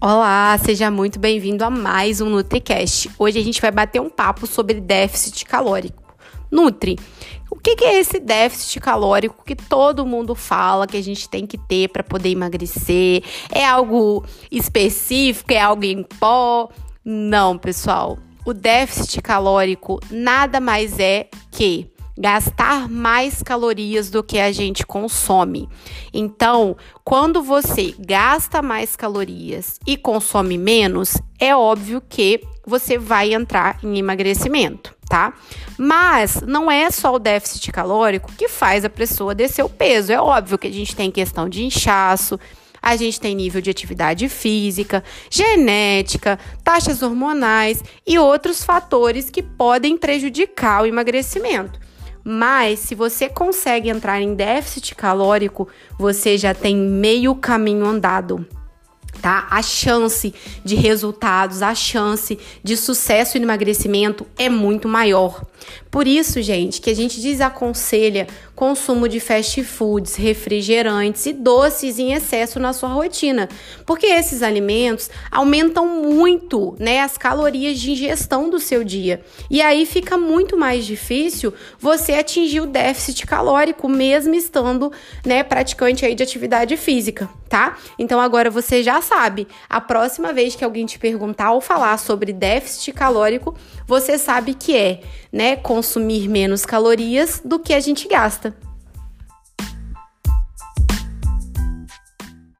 Olá, seja muito bem-vindo a mais um NutriCast. Hoje a gente vai bater um papo sobre déficit calórico. Nutri, o que é esse déficit calórico que todo mundo fala que a gente tem que ter para poder emagrecer? É algo específico? É algo em pó? Não, pessoal. O déficit calórico nada mais é que gastar mais calorias do que a gente consome. Então, quando você gasta mais calorias e consome menos, é óbvio que você vai entrar em emagrecimento, tá? Mas não é só o déficit calórico que faz a pessoa descer o peso. É óbvio que a gente tem questão de inchaço, a gente tem nível de atividade física, genética, taxas hormonais e outros fatores que podem prejudicar o emagrecimento. Mas se você consegue entrar em déficit calórico, você já tem meio caminho andado tá? A chance de resultados, a chance de sucesso no emagrecimento é muito maior. Por isso, gente, que a gente desaconselha consumo de fast foods, refrigerantes e doces em excesso na sua rotina, porque esses alimentos aumentam muito, né, as calorias de ingestão do seu dia. E aí fica muito mais difícil você atingir o déficit calórico mesmo estando, né, praticante aí de atividade física, tá? Então agora você já sabe, a próxima vez que alguém te perguntar ou falar sobre déficit calórico, você sabe que é, né, consumir menos calorias do que a gente gasta.